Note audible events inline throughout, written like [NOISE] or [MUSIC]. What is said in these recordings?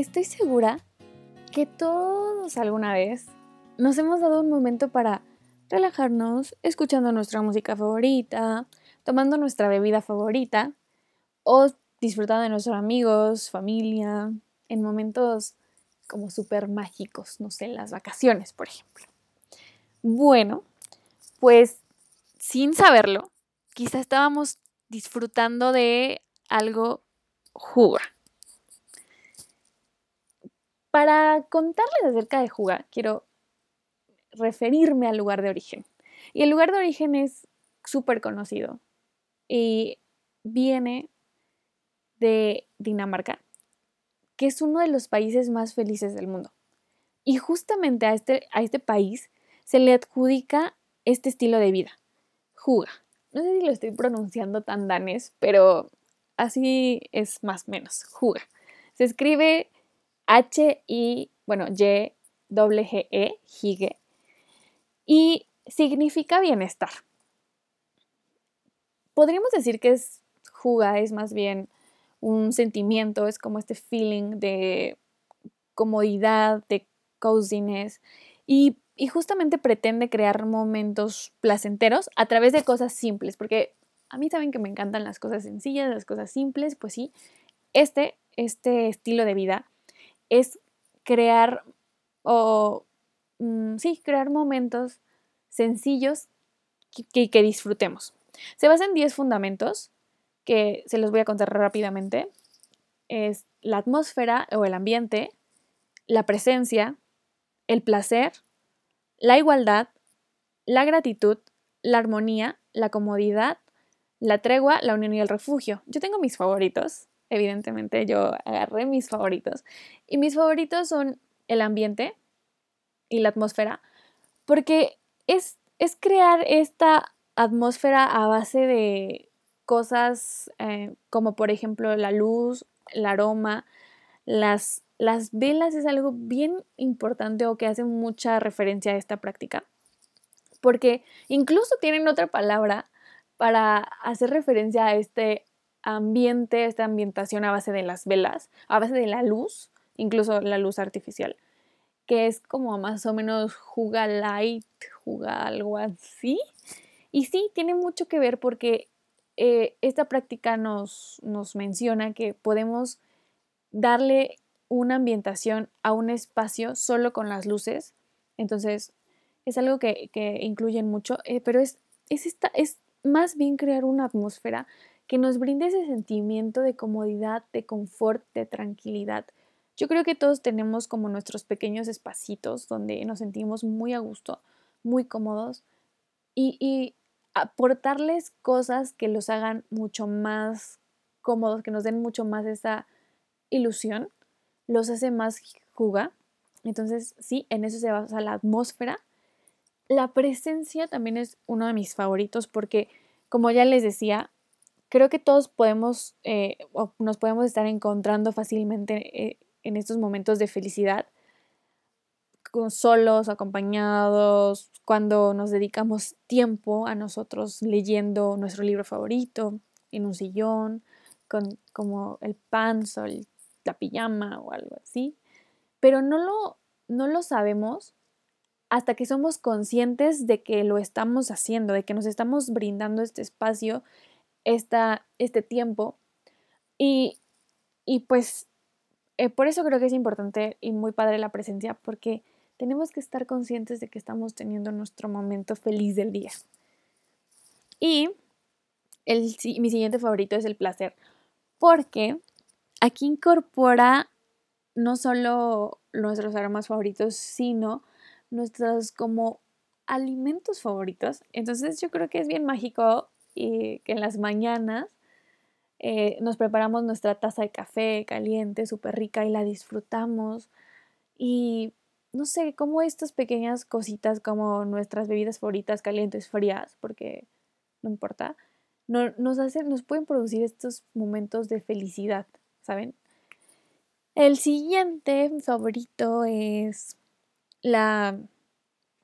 Estoy segura que todos alguna vez nos hemos dado un momento para relajarnos, escuchando nuestra música favorita, tomando nuestra bebida favorita o disfrutando de nuestros amigos, familia, en momentos como súper mágicos, no sé, las vacaciones, por ejemplo. Bueno, pues sin saberlo, quizá estábamos disfrutando de algo juga. Para contarles acerca de Juga, quiero referirme al lugar de origen. Y el lugar de origen es súper conocido y viene de Dinamarca, que es uno de los países más felices del mundo. Y justamente a este, a este país se le adjudica este estilo de vida, Juga. No sé si lo estoy pronunciando tan danés, pero así es más o menos, Juga. Se escribe H-I, bueno, Y-G-E, Hige, y significa bienestar. Podríamos decir que es juga, es más bien un sentimiento, es como este feeling de comodidad, de coziness y, y justamente pretende crear momentos placenteros a través de cosas simples, porque a mí saben que me encantan las cosas sencillas, las cosas simples, pues sí, este, este estilo de vida es crear o, mm, sí, crear momentos sencillos que, que, disfrutemos. Se basa en 10 fundamentos que se los voy a contar rápidamente. Es la atmósfera o el ambiente, la presencia, el placer, la igualdad, la gratitud, la armonía, la comodidad, la tregua, la unión y el refugio. Yo tengo mis favoritos evidentemente yo agarré mis favoritos. Y mis favoritos son el ambiente y la atmósfera, porque es, es crear esta atmósfera a base de cosas eh, como por ejemplo la luz, el aroma, las, las velas es algo bien importante o que hace mucha referencia a esta práctica, porque incluso tienen otra palabra para hacer referencia a este ambiente, esta ambientación a base de las velas, a base de la luz, incluso la luz artificial, que es como más o menos juga light, juga algo así. Y sí, tiene mucho que ver porque eh, esta práctica nos, nos menciona que podemos darle una ambientación a un espacio solo con las luces. Entonces, es algo que, que incluyen mucho, eh, pero es, es, esta, es más bien crear una atmósfera que nos brinde ese sentimiento de comodidad, de confort, de tranquilidad. Yo creo que todos tenemos como nuestros pequeños espacitos donde nos sentimos muy a gusto, muy cómodos y, aportarles cosas que los hagan mucho más cómodos, que nos den mucho más esa ilusión, los hace más juga. Entonces, sí, en eso se basa la atmósfera. La presencia también es uno de mis favoritos porque, como ya les decía, creo que todos podemos eh, o nos podemos estar encontrando fácilmente eh, en estos momentos de felicidad, solos, acompañados, cuando nos dedicamos tiempo a nosotros leyendo nuestro libro favorito, en un sillón, con como el pan, la pijama o algo así. Pero no lo, no lo sabemos hasta que somos conscientes de que lo estamos haciendo, de que nos estamos brindando este espacio esta, este tiempo. Y, y pues eh, por eso creo que es importante y muy padre la presencia, porque tenemos que estar conscientes de que estamos teniendo nuestro momento feliz del día. Y el, mi siguiente favorito es el placer, porque aquí incorpora no solo nuestros aromas favoritos, sino nuestros como alimentos favoritos. Entonces yo creo que es bien mágico y que en las mañanas eh, nos preparamos nuestra taza de café caliente, súper rica y la disfrutamos. Y no sé, como estas pequeñas cositas como nuestras bebidas favoritas calientes, frías, porque no importa, no, nos, hacen, nos pueden producir estos momentos de felicidad, ¿saben? El siguiente favorito es la,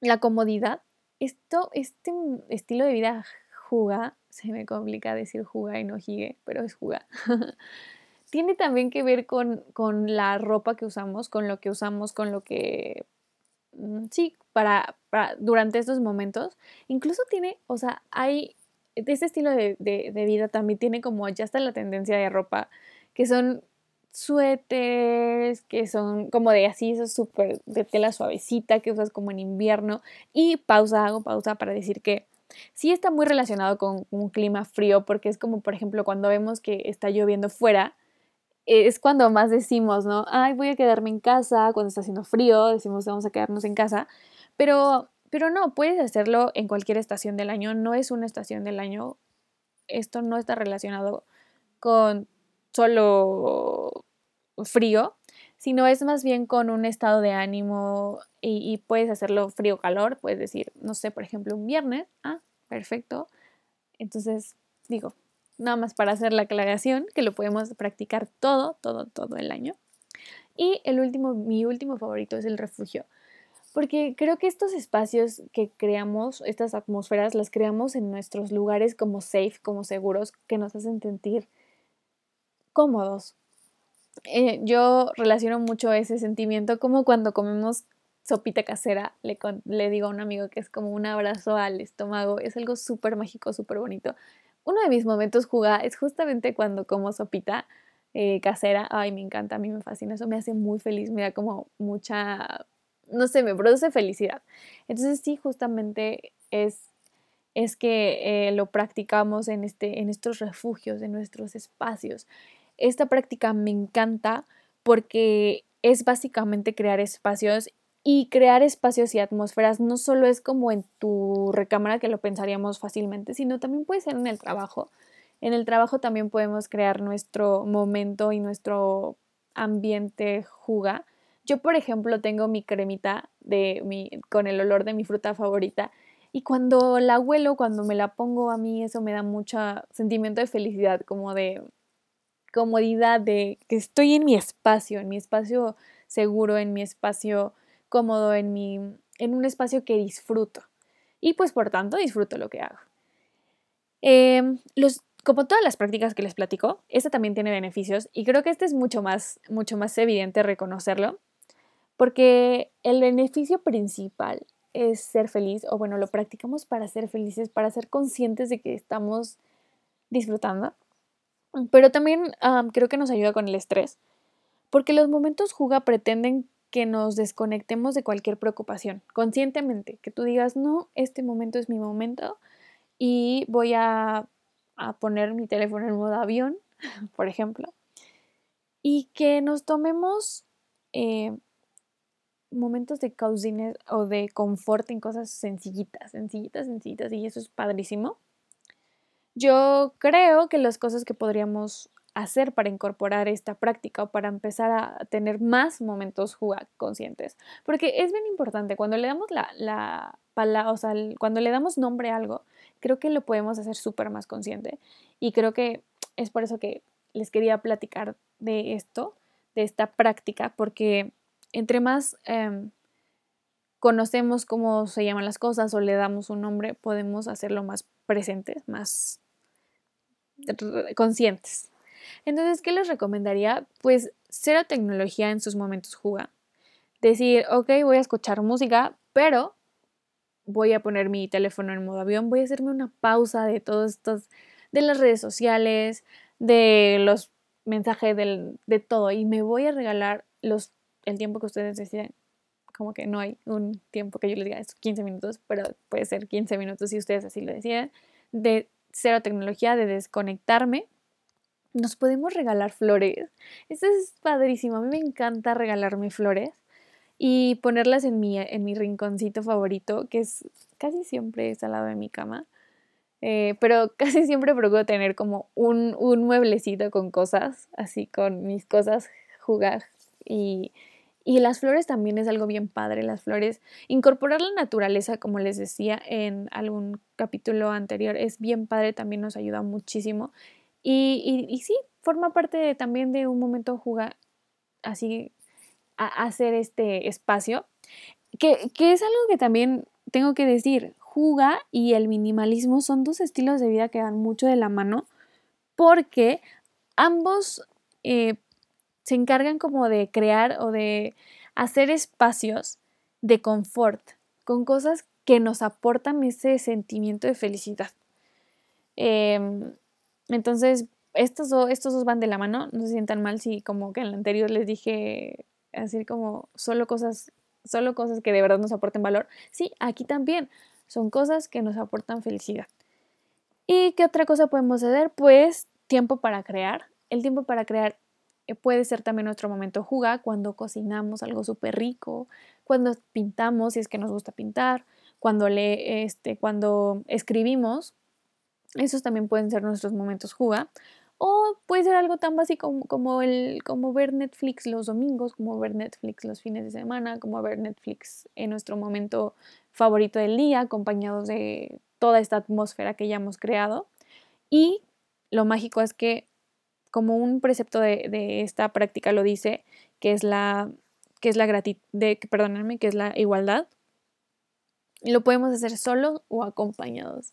la comodidad. Esto, este estilo de vida juga, se me complica decir juga y no jigue, pero es juga. [LAUGHS] tiene también que ver con, con, la ropa que usamos, con lo que usamos, con lo que... Mm, sí, para, para durante estos momentos. Incluso tiene, o sea, hay... Este estilo de, de, vida también tiene como ya está la tendencia de ropa, que son suéteres que son como de así, eso súper de tela suavecita que usas como en invierno. Y pausa, hago pausa para decir que sí está muy relacionado con un clima frío porque es como, por ejemplo, cuando vemos que está lloviendo fuera, es cuando más decimos, ¿no? Ay, voy a quedarme en casa, cuando está haciendo frío, decimos vamos a quedarnos en casa, pero, pero no, puedes hacerlo en cualquier estación del año, no es una estación del año, esto no está relacionado con solo frío, sino es más bien con un estado de ánimo y, puedes hacerlo frío o calor, puedes decir, no sé, por ejemplo, un viernes, ah, perfecto. Entonces, digo, nada más para hacer la aclaración, que lo podemos practicar todo, todo, todo el año. Y el último, mi último favorito es el refugio, porque creo que estos espacios que creamos, estas atmósferas, las creamos en nuestros lugares como safe, como seguros, que nos hacen sentir cómodos. Eh, yo relaciono mucho ese sentimiento como cuando comemos sopita casera, le, le digo a un amigo que es como un abrazo al estómago, es algo súper mágico, súper bonito. Uno de mis momentos jugar es justamente cuando como sopita eh, casera, ay, me encanta, a mí me fascina, eso me hace muy feliz, me da como mucha, no sé, me produce felicidad. Entonces sí, justamente es es que eh, lo practicamos en, este, en estos refugios, en nuestros espacios. Esta práctica me encanta porque es básicamente crear espacios y crear espacios y atmósferas no solo es como en tu recámara que lo pensaríamos fácilmente, sino también puede ser en el trabajo. En el trabajo también podemos crear nuestro momento y nuestro ambiente juga. Yo, por ejemplo, tengo mi cremita de mi, con el olor de mi fruta favorita y cuando la huelo, cuando me la pongo a mí, eso me da mucho sentimiento de felicidad, como de comodidad, de que estoy en mi espacio, en mi espacio seguro, en mi espacio cómodo, en, mi, en un espacio que disfruto. Y pues por tanto disfruto lo que hago. Em, como todas las prácticas que les platico, esta también tiene beneficios y creo que este es mucho más, mucho más evidente reconocerlo, porque el beneficio principal es ser feliz, o bueno, lo practicamos para ser felices, para ser conscientes de que estamos disfrutando pero también creo que nos ayuda con el estrés, porque los momentos juga pretenden que nos desconectemos de cualquier preocupación, conscientemente, que tú digas, no, este momento es mi momento y voy a, poner mi teléfono en modo avión, [LAUGHS] por ejemplo, y que nos tomemos eh, momentos de coziness o de confort en cosas sencillitas, sencillitas, sencillitas, y eso es padrísimo. Yo creo que las cosas que podríamos hacer para incorporar esta práctica o para empezar a tener más momentos jugar conscientes. Porque es bien importante, cuando le damos la, la palabra, o sea, cuando le damos nombre a algo, creo que lo podemos hacer súper más consciente. Y creo que es por eso que les quería platicar de esto, de esta práctica, porque entre más em, conocemos cómo se llaman las cosas o le damos un nombre, podemos hacerlo más presente, más conscientes. Entonces, ¿qué les recomendaría? Pues cero tecnología en sus momentos juga. Decir, ok, voy a escuchar música, pero voy a poner mi teléfono en modo avión, voy a hacerme una pausa de todos estos, de las redes sociales, de los mensajes, de todo, y me voy a regalar los, el tiempo que ustedes deciden. Como que no hay un tiempo que yo les diga, es 15 minutos, pero puede ser 15 minutos si ustedes así lo deciden, de cero tecnología, de desconectarme. Nos podemos regalar flores. Eso es padrísimo. A mí me encanta regalarme flores y ponerlas en mi, en mi rinconcito favorito, que es casi siempre es al lado de mi cama. Eh, pero [LAUGHS] casi siempre procuro tener como un, un mueblecito con cosas, así con mis cosas, jugar y y las flores también es algo bien padre, las flores. Incorporar la naturaleza, como les decía en algún capítulo anterior, es bien padre, también nos ayuda muchísimo. Y, y, sí, forma parte también de un momento jugar así, a, hacer este espacio, que, que es algo que también tengo que decir, Juga y el minimalismo son dos estilos de vida que dan mucho de la mano porque ambos eh, se encargan como de crear o de hacer espacios de confort con cosas que nos aportan ese sentimiento de felicidad. Em, entonces, estos, estos dos van de la mano, no se sientan mal si como que en el anterior les dije así como solo cosas, solo cosas que de verdad nos aporten valor. Sí, aquí también son cosas que nos aportan felicidad. ¿Y qué otra cosa podemos hacer? Pues tiempo para crear. El tiempo para crear puede ser también nuestro momento juga, cuando cocinamos algo súper rico, cuando pintamos, si es que nos gusta pintar, cuando, le, este, cuando escribimos. Esos también pueden ser nuestros momentos juga. O puede ser algo tan básico como, el, como ver Netflix los domingos, como ver Netflix los fines de semana, como ver Netflix en nuestro momento favorito del día, acompañados de toda esta atmósfera que ya hemos creado. Y lo mágico es que, como un precepto de, esta práctica lo dice, que es la, que es la gratitud, perdónenme, que es la igualdad, lo podemos hacer solos o acompañados.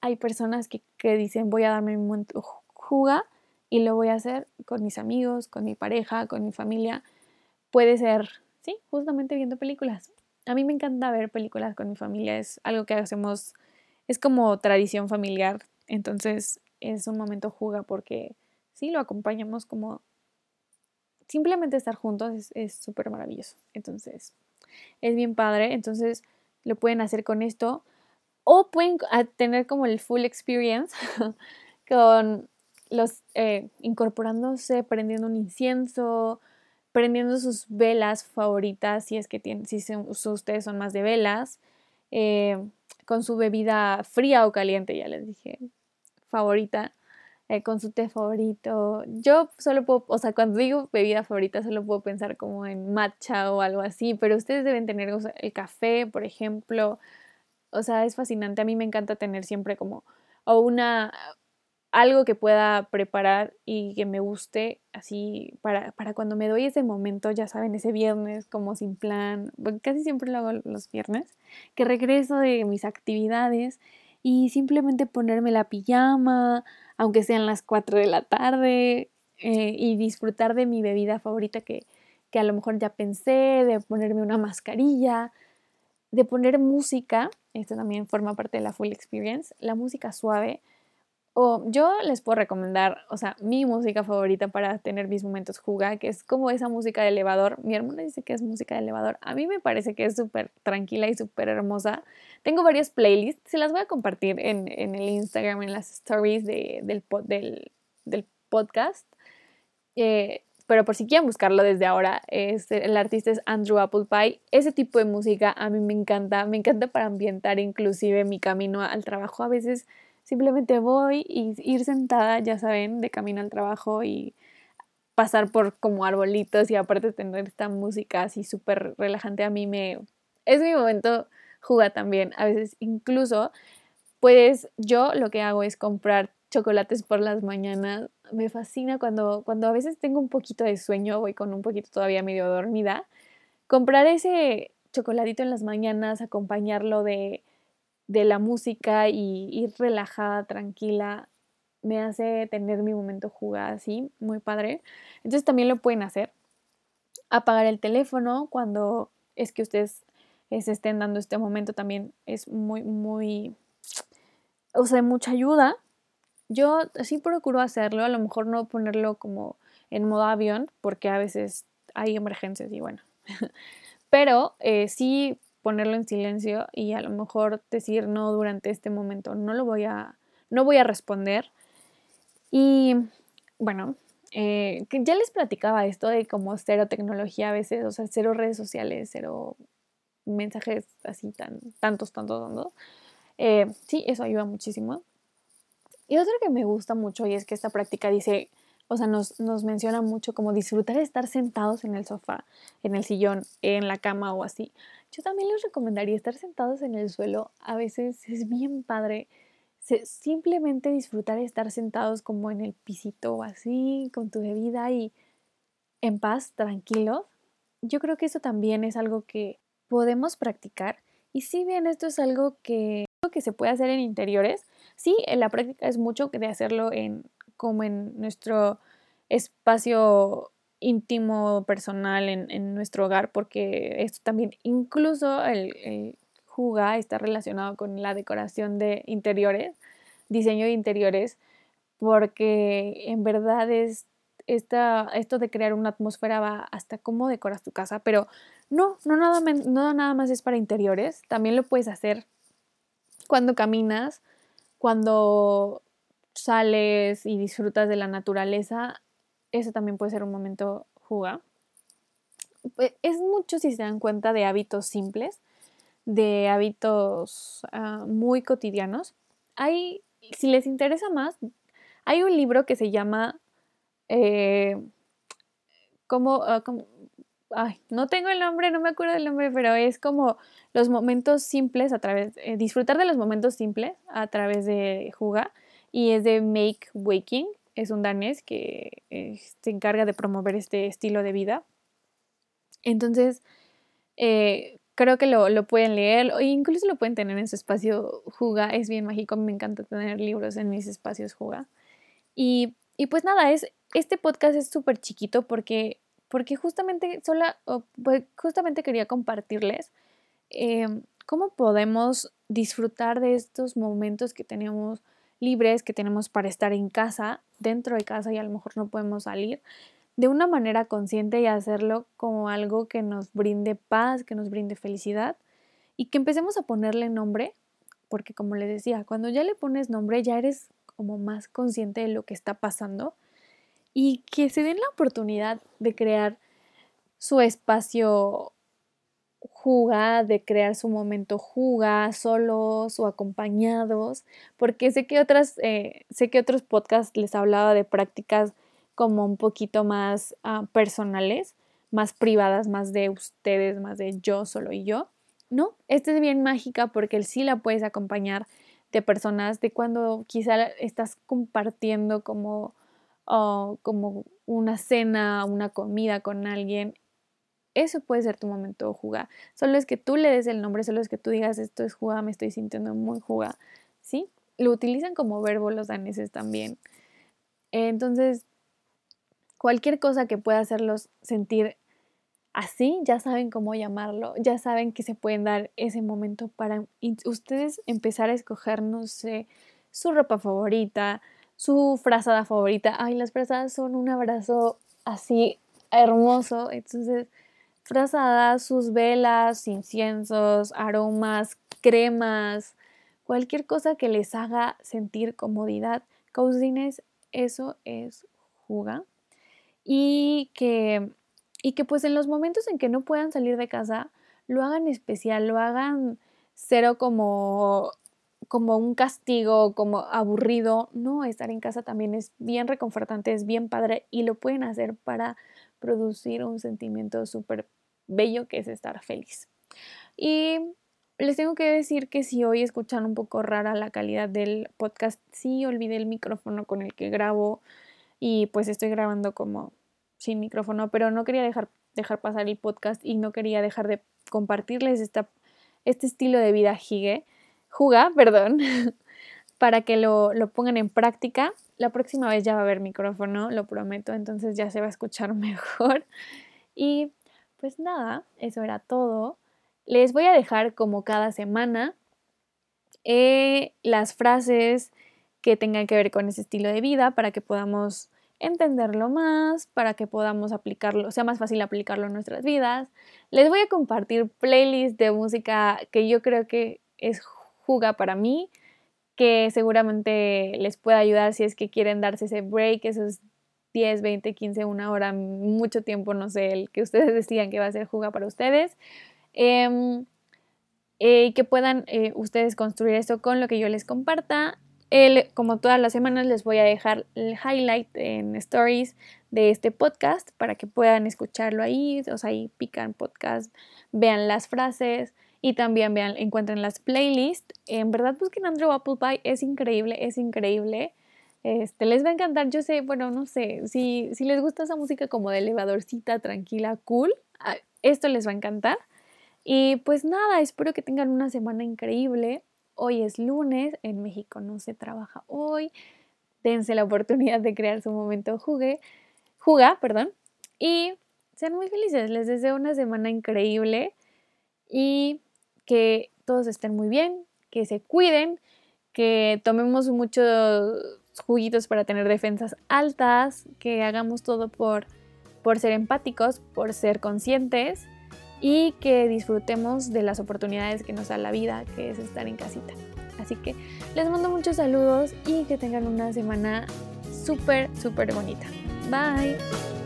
Hay personas que, que dicen voy a darme un momento juga y lo voy a hacer con mis amigos, con mi pareja, con mi familia. Puede ser, sí, justamente viendo películas. A mí me encanta ver películas con mi familia, es algo que hacemos, es como tradición familiar, entonces es un momento juga porque sí, lo acompañamos como simplemente estar juntos es súper maravilloso. Entonces, es bien padre. Entonces, lo pueden hacer con esto. O pueden tener como el full experience [LAUGHS] con los eh, incorporándose, prendiendo un incienso, prendiendo sus velas favoritas, si es que tienen, si ustedes son más de velas, eh, con su bebida fría o caliente, ya les dije, favorita, eh, con su té favorito. Yo solo puedo, o sea, cuando digo bebida favorita, solo puedo pensar como en matcha o algo así, pero ustedes deben tener el café, por ejemplo. O sea, es fascinante. A mí me encanta tener siempre como o una algo que pueda preparar y que me guste así para, para, cuando me doy ese momento, ya saben, ese viernes como sin plan, casi siempre lo hago los viernes, que regreso de mis actividades y simplemente ponerme la pijama, aunque sean las 4 de la tarde, eh, y disfrutar de mi bebida favorita que, que a lo mejor ya pensé, de ponerme una mascarilla, de poner música, esto también forma parte de la full experience, la música suave, o yo les puedo recomendar, o sea, mi música favorita para tener mis momentos juga, que es como esa música de elevador. Mi hermana dice que es música de elevador. A mí me parece que es súper tranquila y súper hermosa. Tengo varias playlists, se las voy a compartir en, el Instagram, en las stories del, del, podcast. Eh, pero por si quieren buscarlo desde ahora, el artista es Andrew Apple Pie. Ese tipo de música a mí me encanta, me encanta para ambientar inclusive mi camino al trabajo. A veces Simplemente voy y ir sentada, ya saben, de camino al trabajo y pasar por como arbolitos y aparte tener esta música así súper relajante a mí me... Es mi momento jugar también. A veces incluso puedes, yo lo que hago es comprar chocolates por las mañanas. Me fascina cuando, cuando a veces tengo un poquito de sueño, voy con un poquito todavía medio dormida. Comprar ese chocolatito en las mañanas, acompañarlo de de la música y ir relajada, tranquila, me hace tener mi momento jugada así, muy padre. Entonces también lo pueden hacer. Apagar el teléfono cuando es que ustedes eh, se estén dando este momento también es muy, muy, o sea, mucha ayuda. Yo sí procuro hacerlo, a lo mejor no ponerlo como en modo avión, porque a veces hay emergencias y bueno. [LAUGHS] Pero eh, sí ponerlo en silencio y a lo mejor decir no durante este momento, no lo voy a, no voy a responder. Y bueno, eh, ya les platicaba esto de como cero tecnología a veces, o sea, cero redes sociales, cero mensajes así tan, tantos, tantos, tantos. Eh, sí, eso ayuda muchísimo. Y otro que me gusta mucho y es que esta práctica dice, o sea, nos, nos menciona mucho como disfrutar de estar sentados en el sofá, en el sillón, en la cama o así. Yo también les recomendaría estar sentados en el suelo. A veces es bien padre simplemente disfrutar estar sentados como en el pisito o así, con tu bebida y en paz, tranquilo. Yo creo que eso también es algo que podemos practicar. Y si bien esto es algo que, que se puede hacer en interiores, sí, en la práctica es mucho de hacerlo en como en nuestro espacio íntimo, personal en, nuestro hogar, porque esto también, incluso el, el está relacionado con la decoración de interiores, diseño de interiores, porque en verdad es esta, esto de crear una atmósfera va hasta cómo decoras tu casa, pero no, no nada, no nada más es para interiores, también lo puedes hacer cuando caminas, cuando sales y disfrutas de la naturaleza, eso también puede ser un momento juga. Pues, es mucho si se dan cuenta de hábitos simples, de hábitos ah, muy cotidianos. Hay, si les interesa más, hay un libro que se llama eh, como, ah, no tengo el nombre, no me acuerdo del nombre, pero es como los momentos simples a través, eh, disfrutar de los momentos simples a través de Juga y es de Make Waking, es un danés que eh, se encarga de promover este estilo de vida. Entonces, creo que lo, lo, pueden leer o incluso lo pueden tener en su espacio Juga, es bien mágico, me encanta tener libros en mis espacios Juga. Y, y pues nada, es, este podcast es súper chiquito porque, porque justamente, sola, pues justamente quería compartirles em, cómo podemos disfrutar de estos momentos que tenemos libres, que tenemos para estar en casa, dentro de casa y a lo mejor no podemos salir, de una manera consciente y hacerlo como algo que nos brinde paz, que nos brinde felicidad y que empecemos a ponerle nombre, porque como les decía, cuando ya le pones nombre ya eres como más consciente de lo que está pasando y que se den la oportunidad de crear su espacio juga, de crear su momento juga, solos o acompañados, porque sé que otras, eh, sé que otros podcasts les hablaba de prácticas como un poquito más ah, personales, más privadas, más de ustedes, más de yo solo y yo. No, esta es bien mágica porque sí la puedes acompañar de personas de cuando quizá estás compartiendo como o como una cena, una comida con alguien, eso puede ser tu momento de jugar. Solo es que tú le des el nombre, solo es que tú digas esto es jugar, me estoy sintiendo muy jugar, ¿sí? Lo utilizan como verbo los daneses también. Entonces, cualquier cosa que pueda hacerlos sentir así, ya saben cómo llamarlo, ya saben que se pueden dar ese momento para ustedes empezar a escoger, no sé, su ropa favorita, su frazada favorita. Ay, las frazadas son un abrazo así hermoso. Entonces, frazadas, sus velas, inciensos, aromas, cremas, cualquier cosa que les haga sentir comodidad. Coziness, eso es juga. Y que, y que pues en los momentos en que no puedan salir de casa, lo hagan especial, lo hagan cero como como un castigo, como aburrido. No, estar en casa también es bien reconfortante, es bien padre y lo pueden hacer para producir un sentimiento súper bello que es estar feliz. Y les tengo que decir que si hoy escuchan un poco rara la calidad del podcast, sí olvidé el micrófono con el que grabo y pues estoy grabando como sin micrófono, pero no quería dejar, dejar pasar el podcast y no quería dejar de compartirles esta, este estilo de vida gigue juga, perdón, [LAUGHS] para que lo, lo pongan en práctica. La próxima vez ya va a haber micrófono, lo prometo, entonces ya se va a escuchar [LAUGHS] mejor. Y pues nada, eso era todo. Les voy a dejar como cada semana eh, las frases que tengan que ver con ese estilo de vida para que podamos entenderlo más, para que podamos aplicarlo, sea más fácil aplicarlo en nuestras vidas. Les voy a compartir playlists de música que yo creo que es juga para mí, que seguramente les puede ayudar si es que quieren darse ese break, esos 10, 20, 15, una hora, mucho tiempo, no sé, el que ustedes [LAUGHS] decidan que va a ser juga para ustedes. Em, eh, que puedan eh, ustedes construir esto con lo que yo les comparta. El, como todas las semanas les voy a dejar el highlight en stories de este podcast para que puedan escucharlo ahí, o sea, ahí pican podcast, vean las frases, y también vean, encuentren las playlists. En verdad busquen Andrew Apple Pie, es increíble, es increíble. Este, les va a encantar, yo sé, bueno, no sé, si, si les gusta esa música como de elevadorcita, tranquila, cool, ah, esto les va a encantar. Y pues nada, espero que tengan una semana increíble. Hoy es lunes, en México no se trabaja hoy. Dense la oportunidad de crear su momento jugue. Juga, perdón. Y sean muy felices. Les deseo una semana increíble y que todos estén muy bien, que se cuiden, que tomemos muchos juguitos para tener defensas altas, que hagamos todo por, por ser empáticos, por ser conscientes y que disfrutemos de las oportunidades que nos da la vida, que es estar en casita. Así que les mando muchos saludos y que tengan una semana súper, súper bonita. Bye.